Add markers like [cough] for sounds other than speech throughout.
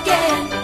again.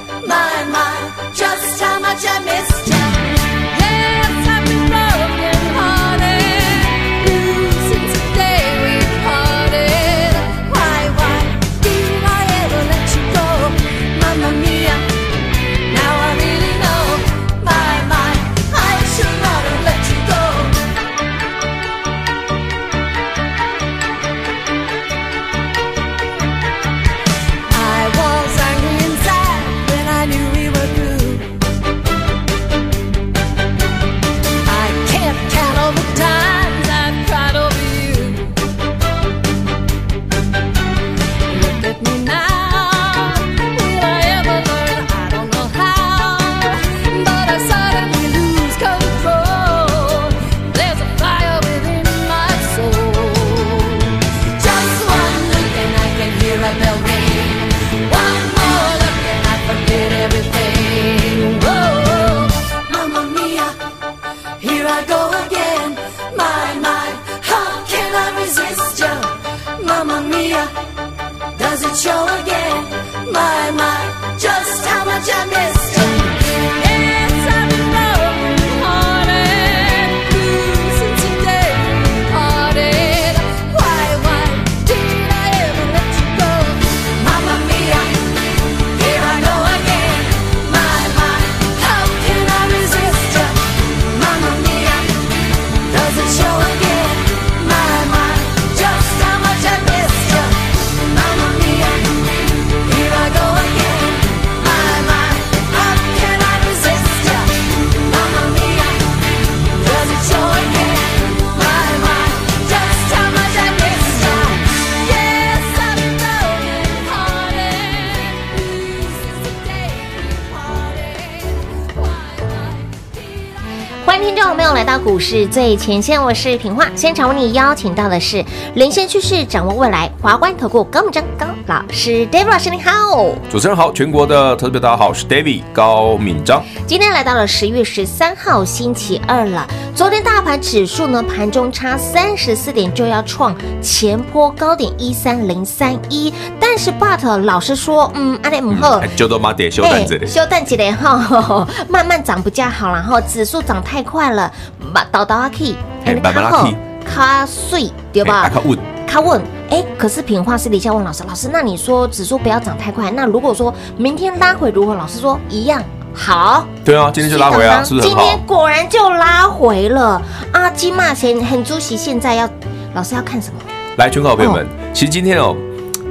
股市最前线，我是平化。现场为你邀请到的是领先趋势、掌握未来华冠投顾高敏章高老师，David 老师你好。主持人好，全国的投资者大家好，我是 David 高敏章。今天来到了十月十三号星期二了。昨天大盘指数呢，盘中差三十四点就要创前坡高点一三零三一，但是 But 老师说，嗯，阿雷姆赫 [laughs] 就多买点休蛋子，休蛋子的哈，[laughs] 慢慢涨比较好，然后指数涨太快了。把倒倒阿 K，卡好卡碎对吧？卡稳卡稳，哎，可是品化私底下问老师，老师，那你说指数不要涨太快，那如果说明天拉回如何？老师说一样好。对啊，今天就拉回啊，是不是？今天果然就拉回了啊！金马前很主席，现在要老师要看什么？来，全国好朋友们，其实今天哦。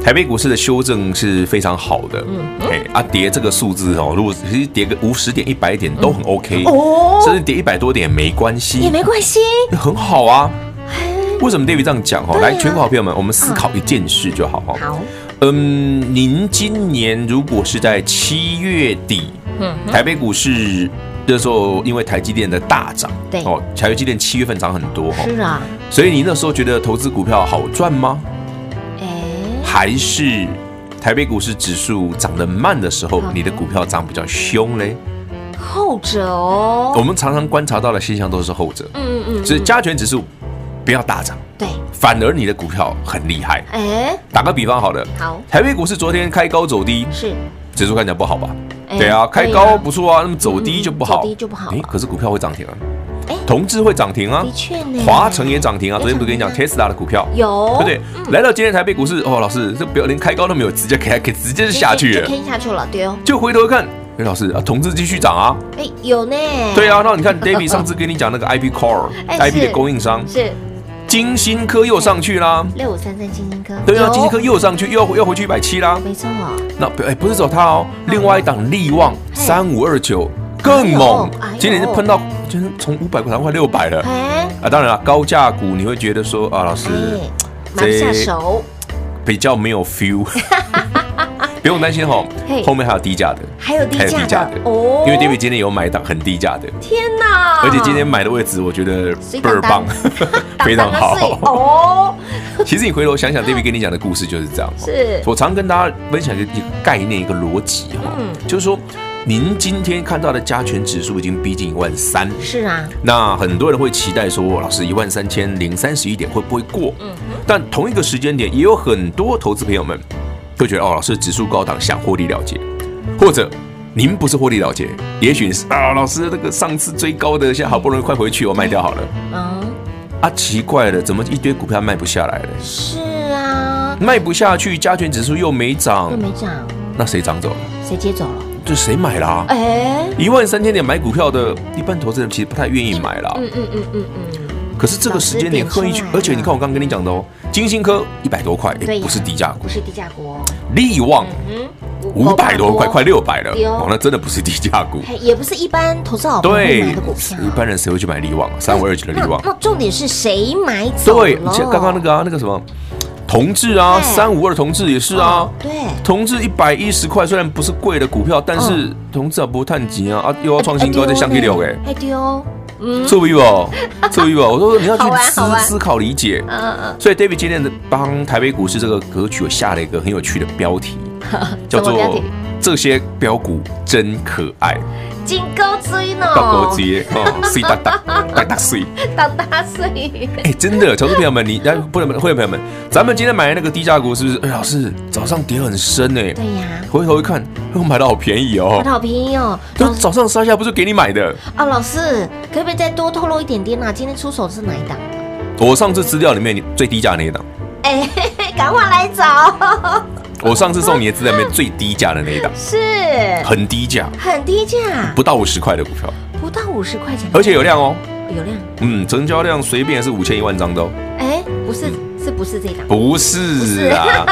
台北股市的修正是非常好的，嗯，哎啊，跌这个数字哦，如果其实跌个五十点、一百点都很 OK，哦，甚至跌一百多点没关系，也没关系，很好啊。为什么 David 这样讲？哈，来，全国好朋友们，我们思考一件事就好哈。好，嗯，您今年如果是在七月底，嗯，台北股市那时候因为台积电的大涨，对哦，台积电七月份涨很多哈，是啊，所以你那时候觉得投资股票好赚吗？哎还是台北股市指数涨得慢的时候，你的股票涨比较凶嘞？后者哦。我们常常观察到的现象都是后者。嗯嗯嗯。所以加权指数不要大涨，对，反而你的股票很厉害。哎，打个比方好了，好，台北股市昨天开高走低，是指数看起来不好吧？对啊，开高不错啊，那么走低就不好，走低就不好。哎，可是股票会涨停啊，哎，同志会涨停啊，的确呢，华城也涨停啊。昨天不是跟你讲 Tesla 的股票有，对不对？来到今天台北股市，哦，老师，这不要连开高都没有，直接给给直接就下去了，就下去了，对哦。就回头看，哎，老师啊，同志继续涨啊，哎，有呢。对啊，那你看 David 上次跟你讲那个 IP Core，IP [laughs] 的供应商是。晶心科又上去啦，六五三三金星科，对啊，金星科又上去，又要要回去一百七啦，没错。哦。那哎，不是走它哦，另外一档力旺三五二九更猛，今年是喷到，今天从五百块涨快六百了。哎，啊，当然了，高价股你会觉得说啊，老师买不下手，比较没有 feel。[laughs] 不用担心哈，后面还有低价的，还有低价的哦。因为 David 今天有买档很低价的，天哪！而且今天买的位置我觉得倍儿棒，[laughs] [laughs] 非常好哦。其实你回头想想，David 跟你讲的故事就是这样。是我常跟大家分享一个概念，一个逻辑哈，就是说，您今天看到的加权指数已经逼近一万三，是啊。那很多人会期待说，老师一万三千零三十一点会不会过？嗯。但同一个时间点，也有很多投资朋友们。会觉得哦，老师指数高档，想获利了结，或者您不是获利了结，也许是啊，老师那个上次追高的，现在好不容易快回去，我卖掉好了。嗯，啊，奇怪了，怎么一堆股票卖不下来了？是啊，卖不下去，加权指数又没涨，又没涨，那谁涨走了？谁接走了？就谁买啦？哎，一万三千点买股票的，一般投资人其实不太愿意买啦。嗯嗯嗯嗯嗯。可是这个时间点刻意去，而且你看我刚刚跟你讲的哦，晶心科一百多块，不是低价股，不是低价股。力旺五百多块，快六百了，哦，那真的不是低价股，也不是一般投资好朋友买的股票。一般人谁会去买力旺？三五二九的力旺。那重点是谁买走？对，像刚刚那个啊，那个什么同志啊，三五二同志也是啊。对，同志一百一十块，虽然不是贵的股票，但是同志啊不会探底啊，啊又要创新高，再向黑流哎。哎丢。注意哦，注意哦！我说你要去思思考理解。嗯嗯。所以 David 今天的帮台北股市这个格局，我下了一个很有趣的标题，[laughs] 叫做“这些标股真可爱”。金高追呢？高高追哦，[laughs] 水大大，大大水，大大水。哎，真的，投资朋友们，你来不能会员朋友们，咱们今天买的那个低价股是不是？哎，老师早上跌很深哎。对呀。回头一看，我买的好便宜哦。买的好便宜哦。那早上杀下不是给你买的？啊，老师，可不可以再多透露一点点啊？今天出手是哪一档？我上次资料里面最低价那一档。哎，[laughs] 赶快来找。[laughs] 我上次送你的资料里面最低价的那一档，是。很低价，很低价，不到五十块的股票，不到五十块钱，而且有量哦，有量，嗯，成交量随便是五千一万张都，哎，不是，是不是这一档？不是啊，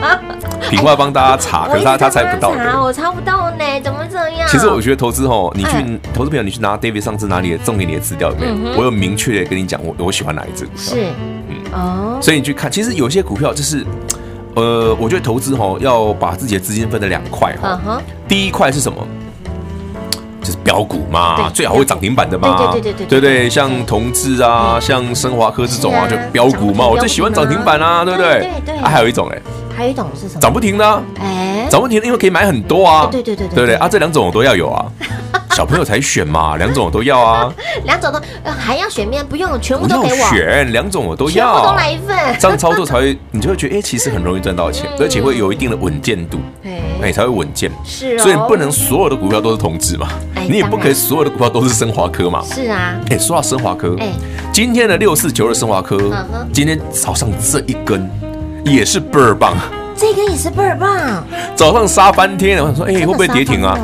[laughs] 品话帮大家查，可是他他猜不到，我查不到呢，怎么这样？其实我觉得投资哦，你去投资朋友，你去拿 David 上次拿你的送给你的资料里面，我有明确的跟你讲，我我喜欢哪一只股票，是，嗯哦，所以你去看，其实有些股票就是。呃，我觉得投资哈要把自己的资金分成两块哈。第一块是什么？就是标股嘛，最好会涨停板的嘛。对对对对对，像同志啊，像升华科这种啊，就标股嘛，我最喜欢涨停板啊，对不对？对对。啊，还有一种哎，还有一种是什么？涨不停的。哎，涨不停的，因为可以买很多啊。对对对对对啊，这两种我都要有啊。[laughs] 小朋友才选嘛，两种我都要啊。两种都还要选面，不用全部都给我。选两种我都要，全部都来一份。这样操作才会，你就会觉得哎，其实很容易赚到钱，而且会有一定的稳健度，哎，才会稳健。是，所以不能所有的股票都是同质嘛，你也不可以所有的股票都是升华科嘛。是啊。哎，说到升华科，哎，今天的六四九二升华科，今天早上这一根也是倍儿棒，这根也是倍儿棒，早上杀翻天，我想说，哎，会不会跌停啊？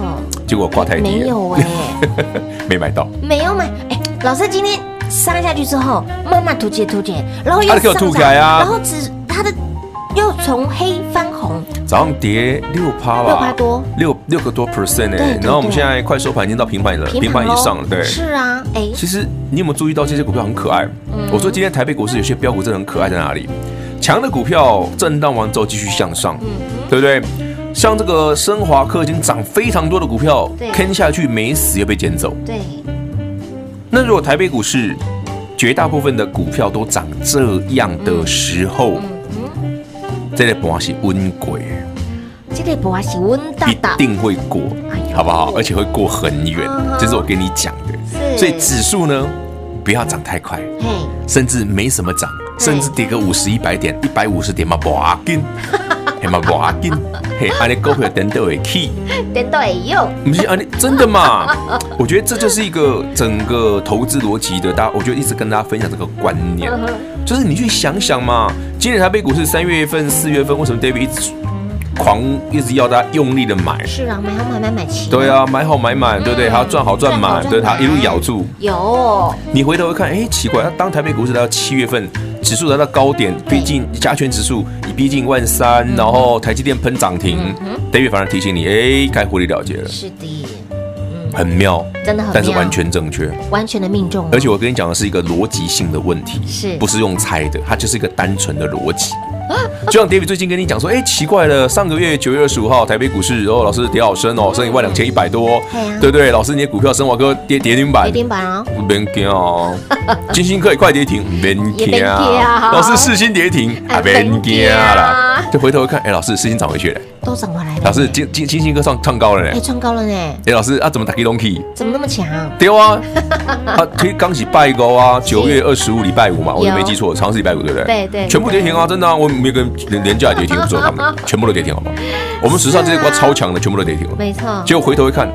结果挂太低，没有哎，[laughs] 没买到，没有买。哎，老师今天杀下去之后，慢慢突起突起，然后又上涨，然后只它的又从黑翻红，早上跌六趴吧，六趴多，六六个多 percent 哎，然后我们现在快收盘已经到平板了，平板以上了，对，是啊，哎，其实你有没有注意到这些股票很可爱？我说今天台北股市有些标股真的很可爱，在哪里？强的股票震荡完之后继续向上，对不对？像这个升华科已经涨非常多的股票，坑下去没死又被捡走。对。那如果台北股市绝大部分的股票都涨这样的时候，这个波是温鬼，这个波是温大大，一定会过，好不好？而且会过很远，这是我跟你讲的。所以指数呢，不要涨太快，甚至没什么涨，甚至跌个五十一百点、一百五十点嘛，不要紧。[laughs] 嘿嘛不要紧，嘿，安尼股票等到会起，等到会有，不是安尼真的嘛？[laughs] 我觉得这就是一个整个投资逻辑的，大家我觉得一直跟大家分享这个观念，就是你去想想嘛，今年台北股市三月份、四月份，为什么 David 一直狂一直要大家用力的买？是啊，买好买买买齐。对啊，买好买满，对不对？还要赚好赚满，对，他一路咬住。有，你回头一看，哎，奇怪，当台北股市来到七月份。指数来到高点，毕竟加权指数已逼近万三，然后台积电喷涨停，David 反而提醒你，哎，该获利了结了。是的，嗯很妙，真的很妙，但是完全正确，完全的命中。而且我跟你讲的是一个逻辑性的问题，是不是用猜的？它就是一个单纯的逻辑。[laughs] 就像 David 最近跟你讲说，哎，奇怪了，上个月九月二十五号台北股市，哦，老师跌好深哦，升一万两千一百多，对不对？老师你的股票升华哥跌跌停板，跌停板啊，别惊哦，金星可以快跌停，别惊啊，[laughs] [laughs] 老师四星跌停，别惊啦，就回头一看，哎，老师四星涨回去了，都涨回来了，老师金金金星科创创高了呢，哎，创高了呢，哎，老师啊，怎么打开东西？怎么那么强？对啊，他推刚起拜高啊，九月二十五礼拜五嘛，我就没记错，长是礼拜五对不对？对对，全部跌停啊，真的，我没跟连连。价跌停，不说他们全部都跌停，好不好？我们史上这些股超强的，全部都跌停了。没错。结果回头一看，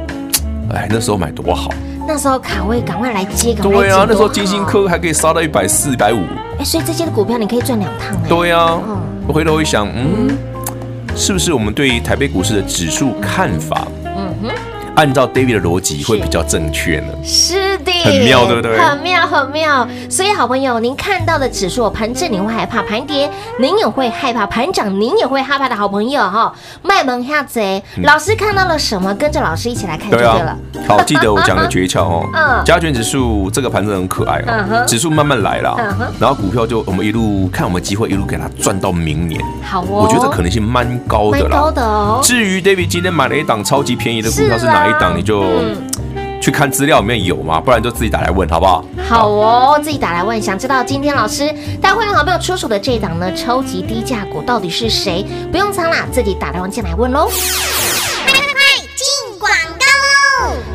哎，那时候买多好。那时候卡位，赶快来接，赶快对啊，那时候金星科还可以杀到一百四、一百五。哎，所以这些的股票你可以赚两趟。对啊。我回头一想，嗯，是不是我们对于台北股市的指数看法？按照 David 的逻辑会比较正确呢？是的，很妙，对不对？很妙，很妙。所以，好朋友，您看到的指数盘正，你会害怕；盘跌，您也会害怕；盘涨，您也会害怕的好朋友哈。卖萌下贼，老师看到了什么？跟着老师一起来看就对了。好，记得我讲的诀窍哦。[laughs] 嗯。加权指数这个盘子很可爱哦。指数慢慢来了，然后股票就我们一路看，我们机会一路给它赚到明年。好哦。我觉得这可能性蛮高的啦。高的哦。至于 David 今天买了一档超级便宜的股票是哪？哪一档你就去看资料里面有嘛，不然就自己打来问好不好？好哦，自己打来问，想知道今天老师带会员好朋友出手的这一档呢，超级低价股到底是谁？不用藏啦，自己打电话进来问喽。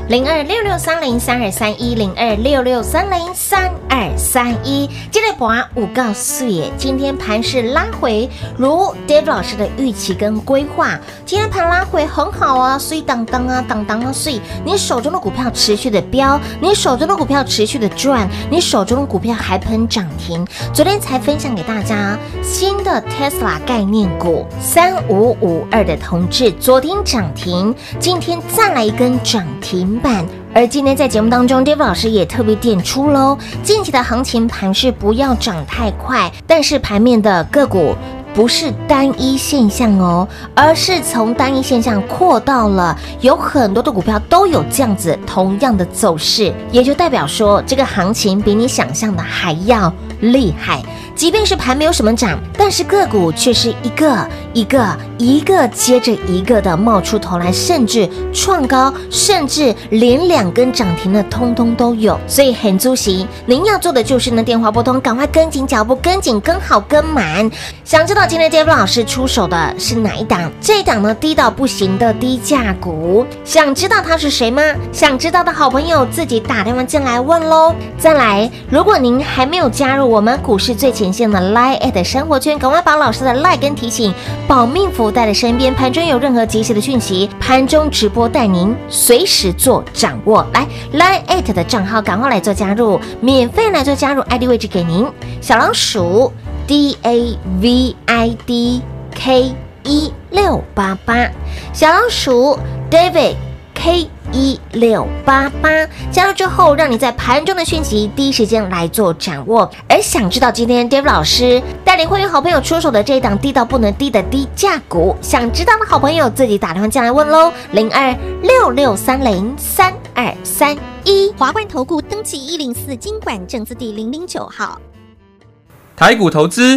零二六六三零三二三一零二六六三零三二三一，接着播五告诉也，今天盘是拉回，如 David 老师的预期跟规划，今天盘拉回很好啊，所以当当啊，当当啊，所以你手中的股票持续的飙，你手中的股票持续的赚，你手中的股票还喷涨停。昨天才分享给大家新的 Tesla 概念股三五五二的同志，昨天涨停，今天再来一根涨停。板，而今天在节目当中，David 老师也特别点出喽，近期的行情盘势不要涨太快，但是盘面的个股不是单一现象哦，而是从单一现象扩到了有很多的股票都有这样子同样的走势，也就代表说这个行情比你想象的还要厉害。即便是盘没有什么涨，但是个股却是一个一个一个接着一个的冒出头来，甚至创高，甚至连两根涨停的通通都有。所以很足喜，您要做的就是呢，电话拨通，赶快跟紧脚步，跟紧跟好跟满。想知道今天 David 老师出手的是哪一档？这一档呢，低到不行的低价股，想知道他是谁吗？想知道的好朋友自己打电话进来问喽。再来，如果您还没有加入我们股市最前线的 Line@ at 生活圈，赶快把老师的 Line 跟提醒。保命符带在身边，盘中有任何及时的讯息，盘中直播带您随时做掌握。来 Line@ at 的账号，赶快来做加入，免费来做加入，ID 位置给您，小老鼠 D A V I D K 一六八八，小老鼠 David K。一六八八加入之后，让你在盘中的讯息第一时间来做掌握。而想知道今天 David 老师带领会员好朋友出手的这一档低到不能低的低价股，想知道的好朋友自己打电话进来问喽，零二六六三零三二三一华冠投顾登记一零四经管证字第零零九号，台股投资。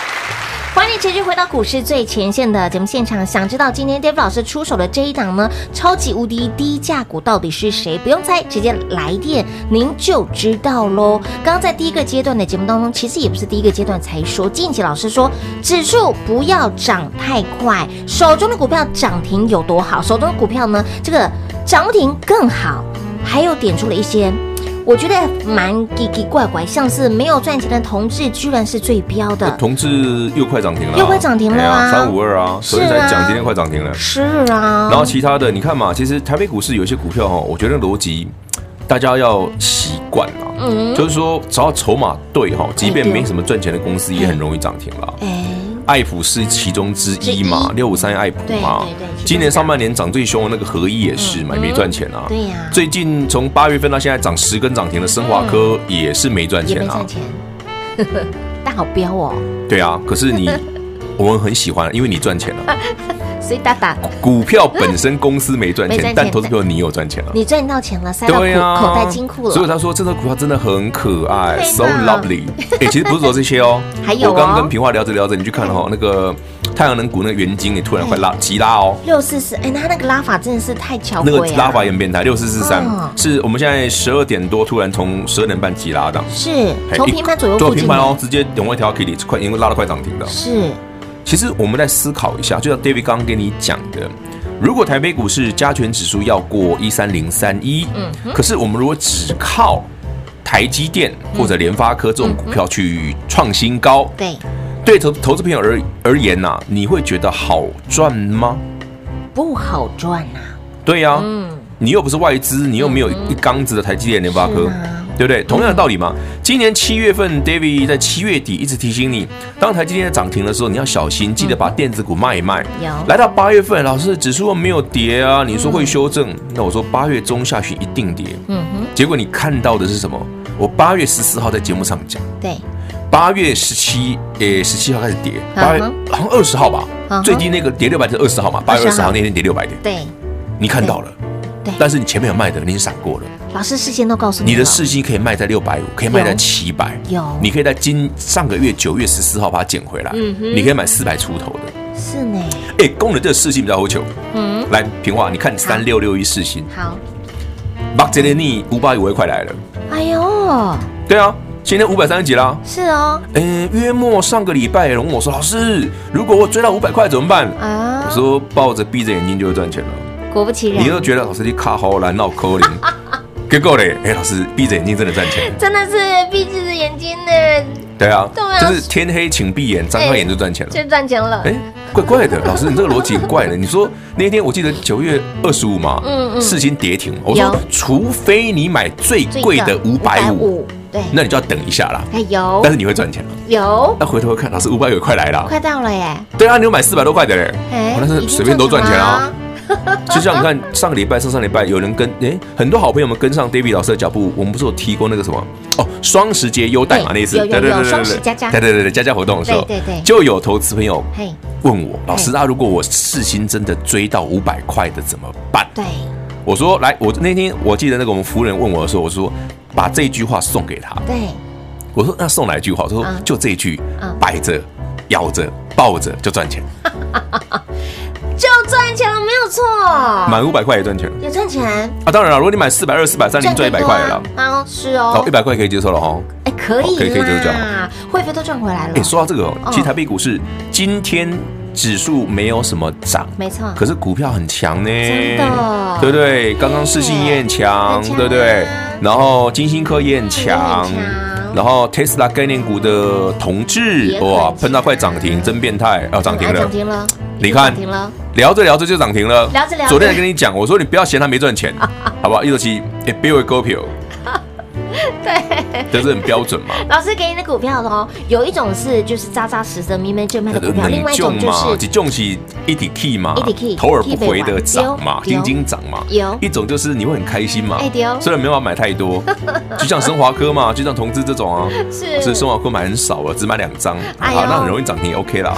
欢迎持续回到股市最前线的节目现场。想知道今天 David 老师出手的这一档呢？超级无敌低价股到底是谁？不用猜，直接来电您就知道喽。刚刚在第一个阶段的节目当中，其实也不是第一个阶段才说，近期老师说指数不要涨太快，手中的股票涨停有多好，手中的股票呢，这个涨停更好，还有点出了一些。我觉得蛮奇奇怪怪，像是没有赚钱的同志，居然是最标的。同志又快涨停了，又快涨停了啊！三五二啊，所以才讲今天快涨停了。是啊。然后其他的，你看嘛，其实台北股市有些股票哈，我觉得逻辑大家要习惯了。嗯。就是说，只要筹码对哈，即便没什么赚钱的公司，也很容易涨停了。哎。爱普是其中之一嘛，六五三爱普嘛，对对对，今年上半年涨最凶的那个合一也是嘛，没赚钱啊。对呀，最近从八月份到现在涨十根涨停的升华科也是没赚钱啊。[laughs] 但好彪哦。对啊，可是你 [laughs] 我们很喜欢，因为你赚钱了。所以大大股票本身公司没赚钱，但投资票你有赚钱了，你赚到钱了，塞到口口袋金库了。所以他说这只股票真的很可爱，so lovely。[laughs] 哎，其实不是说这些哦，还有我刚刚跟平话聊着聊着，你去看哈，那个太阳能股那个元晶，你突然快拉急拉哦，六四四，哎，他那个拉法真的是太巧，那个拉法也很变态，六四四三，是我们现在十二点多突然从十二点半急拉的，是从平盘左右，做平盘哦，直接永威调 K 里快，因为拉到快涨停的，是。其实我们来思考一下，就像 David 刚刚跟你讲的，如果台北股市加权指数要过一三零三一，嗯，可是我们如果只靠台积电或者联发科这种股票去创新高，对，对投投资朋友而而言呐，你会觉得好赚吗？不好赚呐。对呀，嗯，你又不是外资，你又没有一缸子的台积电、联发科。对不对？同样的道理嘛。今年七月份，David 在七月底一直提醒你，当台积电涨停的时候，你要小心，记得把电子股卖一卖。有。来到八月份，老师指数没有跌啊，你说会修正？那我说八月中下旬一定跌。嗯哼。结果你看到的是什么？我八月十四号在节目上讲。对。八月十七，诶，十七号开始跌。八月好像二十号吧。最低那个跌六百是二十号嘛？八月二十号那天跌六百点。对。你看到了。对。但是你前面有卖的，你闪过了。老师事先都告诉你，你的四星可以卖在六百五，可以卖在七百，有，你可以在今上个月九月十四号把它捡回来，嗯哼，你可以买四百出头的，是呢，哎，工人这个世芯比较好求，嗯，来平话，你看三六六一四星，好，把这里你五百五十块来了，哎呦，对啊，今天五百三十几啦，是哦，嗯，约莫上个礼拜有人问我说，老师，如果我追到五百块怎么办？啊，我说抱着闭着眼睛就会赚钱了，果不其然，你都觉得老师你卡好难闹抠零。[laughs] 结果嘞，哎，老师闭着眼睛真的赚钱，真的是闭着眼睛的。对啊，就是天黑请闭眼，张开眼就赚钱了，就赚钱了。哎，怪怪的，老师你这个逻辑很怪的。你说那天我记得九月二十五嘛，嗯嗯，世芯跌停，我说除非你买最贵的五百五，对，那你就要等一下啦。哎有，但是你会赚钱了。有，那回头看，老师五百五快来了，快到了耶。对啊，你有买四百多块的嘞，哎，那是随便都赚钱啊。[laughs] 就像你看，上个礼拜、上上礼拜有人跟哎，很多好朋友们跟上 David 老师的脚步。我们不是有提过那个什么哦，双十节优待嘛？那一次，对对对对对，加加，对对对对加加活动的时候，对对，就有投资朋友问我，老师啊，如果我四星真的追到五百块的怎么办？对，我说来，我那天我记得那个我们服务人问我的时候，我说把这句话送给他。对，我说那送哪一句话？他说就这一句，摆着、咬着、抱着就赚钱。就赚钱了，没有错。满五百块也赚钱，也赚钱啊！当然了，如果你买四百二、四百三，你赚一百块了。啊，是哦。哦，一百块可以接受了哈。哎，可以，可以，可以接受啊。会费都赚回来了。哎，说到这个，其实台北股市今天指数没有什么涨，没错。可是股票很强呢，真的，对不对？刚刚世信也很强，对不对？然后金星科也很强。然后 Tesla 概念股的同志哇，喷到快涨停，真变态啊！涨停了，涨停了。你看，聊着聊着就涨停了。聊着聊着，昨天还跟你讲，我说你不要嫌他没赚钱，[laughs] 好不好？一周期也别为股票。[laughs] 对。这是很标准嘛。[laughs] 老师给你的股票哦，有一种是就是扎扎实实、明明正卖的股票，另外一种就是一种是一点 key 嘛，一点 key，头而不回的涨嘛，叮叮涨嘛。有一种就是你会很开心嘛，虽然没办法买太多，[laughs] 就像升华科嘛，就像同志这种啊，是，所以升华科买很少了，只买两张，好，那很容易涨停，OK 啦。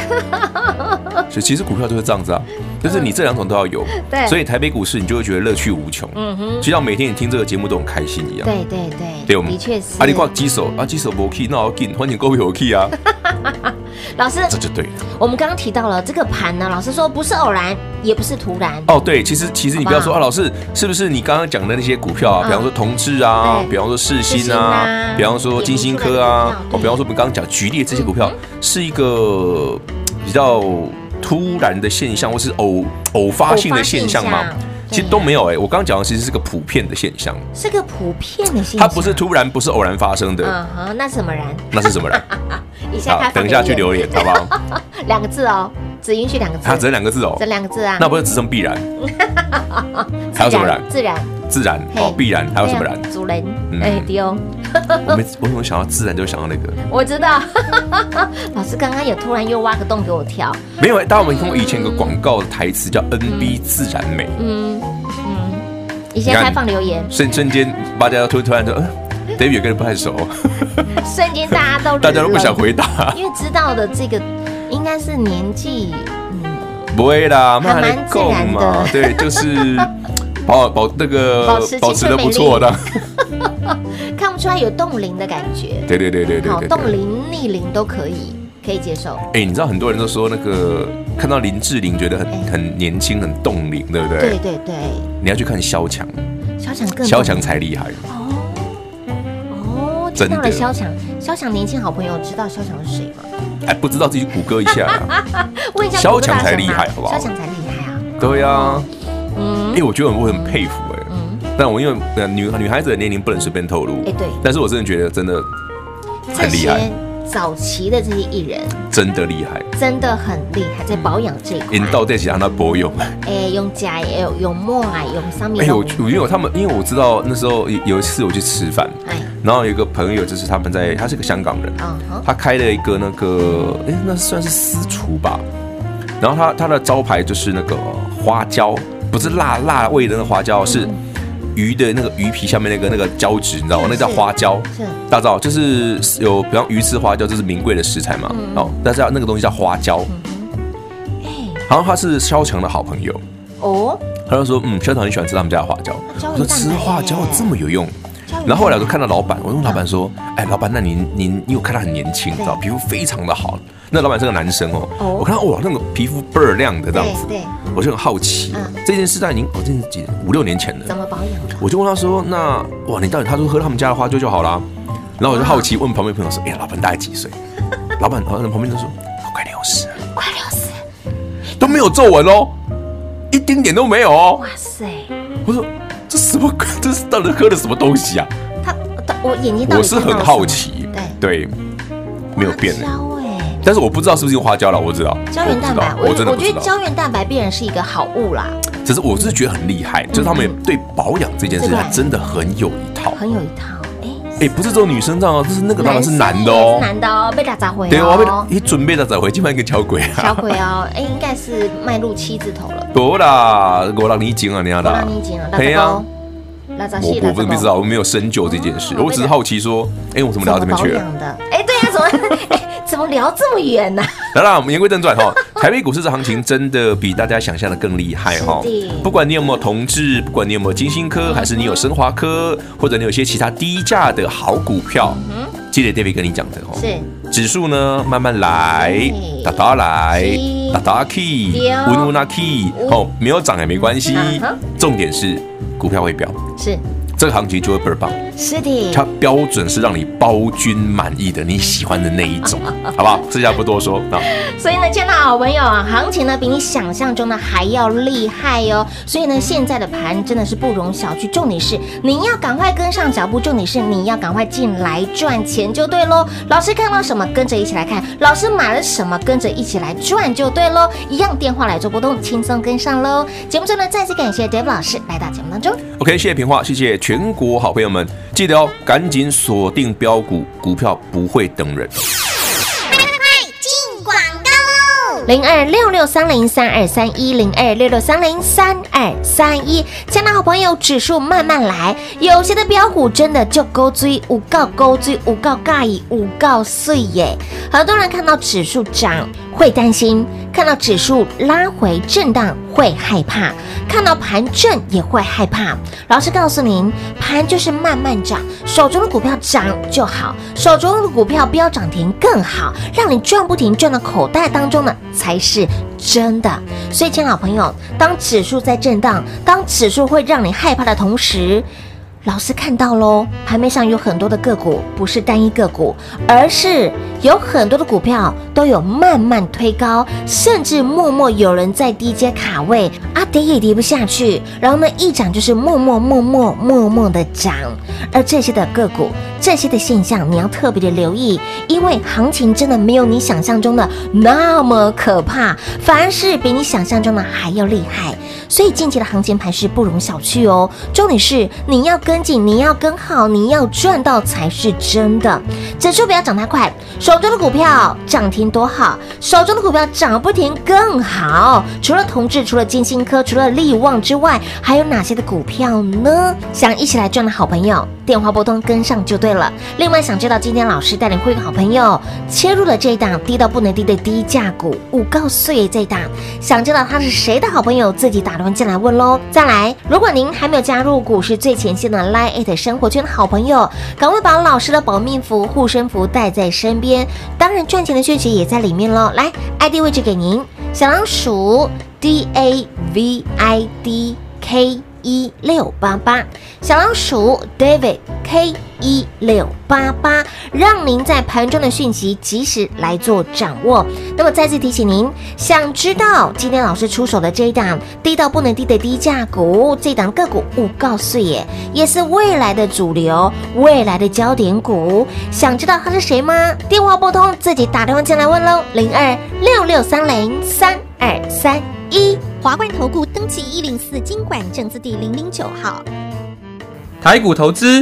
所以其实股票就是这样子啊，就是你这两种都要有，[laughs] 对，所以台北股市你就会觉得乐趣无穷，嗯哼，就像每天你听这个节目都很开心一样，对对对，对我们，的确是。啊，你挂机手啊，机手没 key，那我紧，欢迎各位有 key 啊。[laughs] 老师，这就对了。我们刚刚提到了这个盘呢，老师说不是偶然，也不是突然。哦，对，其实其实你不要说啊，老师是不是你刚刚讲的那些股票啊？比方说同志啊，比方说世新啊，比方说金星科啊，哦，比方说我们刚刚讲举例这些股票，是一个比较。突然的现象，或是偶偶发性的现象吗？其实都没有哎、欸，我刚刚讲的其实是个普遍的现象，是个普遍的现象。它不是突然，不是偶然发生的。嗯哼，那是什么人？那是什么人？[laughs] 一下好，等一下去留言，好不好？[laughs] 两个字哦，只允许两个字。它只能两个字哦，这两个字啊，那不是只剩必然？[laughs] 还有什么然？自然。自然哦，必然还有什么然？主人哎，丢！[laughs] 我没，我怎么想到自然就想到那个？我知道，老师刚刚有突然又挖个洞给我跳。没有，大家有没有听过以前有个广告的台词叫 “NB 自然美”？嗯嗯。以前开放留言，瞬瞬间大家突突然就嗯，David 跟人不太熟。[laughs] 瞬间大家都大家都不想回答，因为知道的这个应该是年纪，嗯，不会啦，还蛮自然的，对，就是。[laughs] 保保那个保持保持的不错的，[laughs] 看不出来有冻龄的感觉。对对对对对，好，冻龄逆龄都可以，可以接受。哎，你知道很多人都说那个看到林志玲觉得很很年轻很冻龄，对不对？对对对。你要去看萧蔷，萧蔷更萧蔷才厉害哦哦，知道了肖强，肖强年轻好朋友知道肖强是谁吗？哎，不知道自己谷歌一下。[laughs] 问一下，肖强才厉害，好不好？肖强才厉害啊。对呀。嗯，哎，我觉得我很佩服哎，嗯，但我因为女女孩子的年龄不能随便透露，哎，对，但是我真的觉得真的很厉害。早期的这些艺人真的厉害，真的很厉害，在保养这一块。引导在其他他不用，哎，用假也有用墨啊，用上面。哎，我我因为他们，因为我知道那时候有一次我去吃饭，哎，然后有一个朋友就是他们在，他是个香港人，他开了一个那个，哎，那算是私厨吧，然后他他的招牌就是那个花椒。不是辣辣味的那个花椒，是鱼的那个鱼皮下面那个那个胶质，你知道吗？那叫花椒。是，大家知道，就是有比方鱼吃花椒，这是名贵的食材嘛。哦，但是那个东西叫花椒。哎，好像他是萧强的好朋友。哦，他就说，嗯，萧强很喜欢吃他们家的花椒。我说吃花椒这么有用。然后后来就看到老板，我问老板说，哎，老板，那您您因为我看他很年轻，你知道，皮肤非常的好。那老板是个男生哦，我看到哇，那个皮肤倍儿亮的这样子，我就很好奇，这件事在您哦，这是几五六年前的，怎么保养的？我就问他说，那哇，你到底他说喝他们家的花椒就好啦，然后我就好奇问旁边朋友说，哎呀，老板大概几岁？[laughs] 老板好像旁边就说快六十，快六十，都没有皱纹哦，一丁点都没有哦。哇塞！我说这什么？这是到底喝的什么东西啊？他我眼睛我是很好奇，对对，没有变的。但是我不知道是不是用花椒了，我知道胶原蛋白，我我觉得胶原蛋白必然是一个好物啦。只是我是觉得很厉害，就是他们对保养这件事，他真的很有一套，很有一套。哎哎，不是这种女生这样哦，就是那个当然是男的哦，男的哦，被打砸回。对，我被你准备打砸回，基本上一个小鬼啊，小鬼哦，哎，应该是迈入七字头了。多啦，我让你紧啊，你要的。我让你紧啊，对啊。我我不不知道，我没有深究这件事，我只是好奇说，哎，我怎么聊到这边去了？哎，对呀，怎么？[laughs] 怎么聊这么远呢？来啦，我们言归正传哈。[laughs] 台北股市的行情真的比大家想象的更厉害哈。不管你有没有同志，不管你有没有金星科，还是你有升华科，或者你有些其他低价的好股票，记得 David 跟你讲的哦。是。指数呢，慢慢来，打打来，打打 key，稳稳那 key，哦，没有涨也没关系，重点是股票会飙。是。这个行情就会倍儿棒，是的，它标准是让你包君满意的，你喜欢的那一种，[laughs] 好不好？这下不多说啊。所以呢，亲爱的好朋友啊，行情呢比你想象中的还要厉害哟。所以呢，现在的盘真的是不容小觑。重点是你要赶快跟上脚步，重点是你要赶快进来赚钱就对喽。老师看到什么，跟着一起来看；老师买了什么，跟着一起来赚就对喽。一样电话来做波动，轻松跟上喽。节目中呢，再次感谢 David 老师来到节目当中。OK，谢谢平话，谢谢全国好朋友们，记得哦，赶紧锁定标股，股票不会等人。零二六六三零三二三一零二六六三零三二三一，亲爱的好朋友，指数慢慢来，有些的标股真的就勾追，无告勾追，无告尬意，无告碎耶。很多人看到指数涨会担心，看到指数拉回震荡会害怕，看到盘震也会害怕。老师告诉您，盘就是慢慢涨，手中的股票涨就好，手中的股票飙涨停更好，让你赚不停，赚到口袋当中的。才是真的，所以，亲爱的朋友，当指数在震荡，当指数会让你害怕的同时，老师看到喽，盘面上有很多的个股，不是单一个股，而是有很多的股票都有慢慢推高，甚至默默有人在低阶卡位，啊，跌也跌不下去，然后呢，一涨就是默默默默默默的涨，而这些的个股，这些的现象，你要特别的留意，因为行情真的没有你想象中的那么可怕，反而是比你想象中的还要厉害，所以近期的行情盘是不容小觑哦。重点是你要跟。跟紧，你要跟好，你要赚到才是真的。指数不要涨太快，手中的股票涨停多好，手中的股票涨不停更好。除了同志，除了金星科，除了力旺之外，还有哪些的股票呢？想一起来赚的好朋友，电话拨通跟上就对了。另外，想知道今天老师带领会员好朋友切入了这一档低到不能低的低价股，五告岁这一档，想知道他是谁的好朋友，自己打电话进来问喽。再来，如果您还没有加入股市最前线的。LINE@ 生活圈的好朋友，赶快把老师的保命符、护身符带在身边。当然，赚钱的讯息也在里面喽。来，ID 位置给您，小老鼠 D A V I D K。一六八八，小老鼠 David K 一六八八，让您在盘中的讯息及时来做掌握。那么再次提醒您，想知道今天老师出手的这一档低到不能低的低价股，这档个股我告诉也，也是未来的主流，未来的焦点股。想知道他是谁吗？电话拨通，自己打电话进来问喽，零二六六三零三二三一。华冠投顾登记一零四经管证字第零零九号，台股投资，